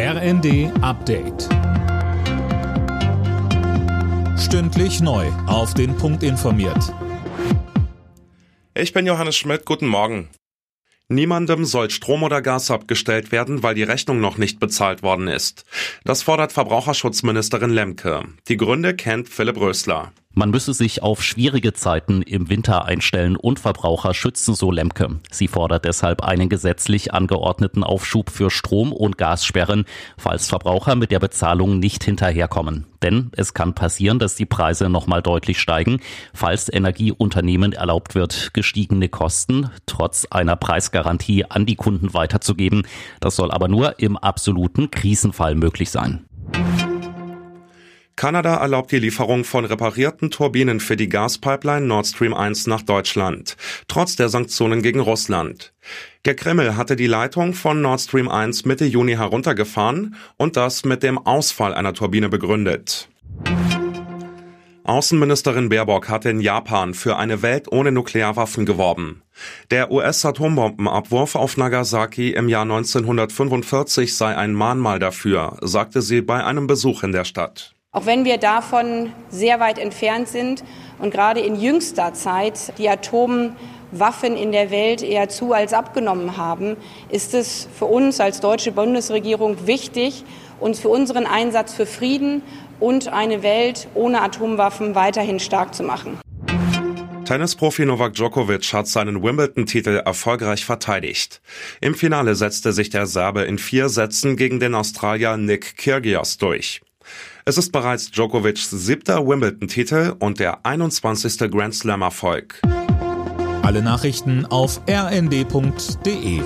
RND Update. Stündlich neu. Auf den Punkt informiert. Ich bin Johannes Schmidt. Guten Morgen. Niemandem soll Strom oder Gas abgestellt werden, weil die Rechnung noch nicht bezahlt worden ist. Das fordert Verbraucherschutzministerin Lemke. Die Gründe kennt Philipp Rösler. Man müsse sich auf schwierige Zeiten im Winter einstellen und Verbraucher schützen, so Lemke. Sie fordert deshalb einen gesetzlich angeordneten Aufschub für Strom- und Gassperren, falls Verbraucher mit der Bezahlung nicht hinterherkommen. Denn es kann passieren, dass die Preise nochmal deutlich steigen, falls Energieunternehmen erlaubt wird, gestiegene Kosten trotz einer Preisgarantie an die Kunden weiterzugeben. Das soll aber nur im absoluten Krisenfall möglich sein. Kanada erlaubt die Lieferung von reparierten Turbinen für die Gaspipeline Nord Stream 1 nach Deutschland, trotz der Sanktionen gegen Russland. Der Kreml hatte die Leitung von Nord Stream 1 Mitte Juni heruntergefahren und das mit dem Ausfall einer Turbine begründet. Außenministerin Baerbock hatte in Japan für eine Welt ohne Nuklearwaffen geworben. Der US-Atombombenabwurf auf Nagasaki im Jahr 1945 sei ein Mahnmal dafür, sagte sie bei einem Besuch in der Stadt. Auch wenn wir davon sehr weit entfernt sind und gerade in jüngster Zeit die Atomwaffen in der Welt eher zu als abgenommen haben, ist es für uns als deutsche Bundesregierung wichtig, uns für unseren Einsatz für Frieden und eine Welt ohne Atomwaffen weiterhin stark zu machen. Tennisprofi Novak Djokovic hat seinen Wimbledon-Titel erfolgreich verteidigt. Im Finale setzte sich der Serbe in vier Sätzen gegen den Australier Nick Kyrgios durch. Es ist bereits Djokovics siebter Wimbledon-Titel und der 21. Grand Slam-Erfolg. Alle Nachrichten auf rnd.de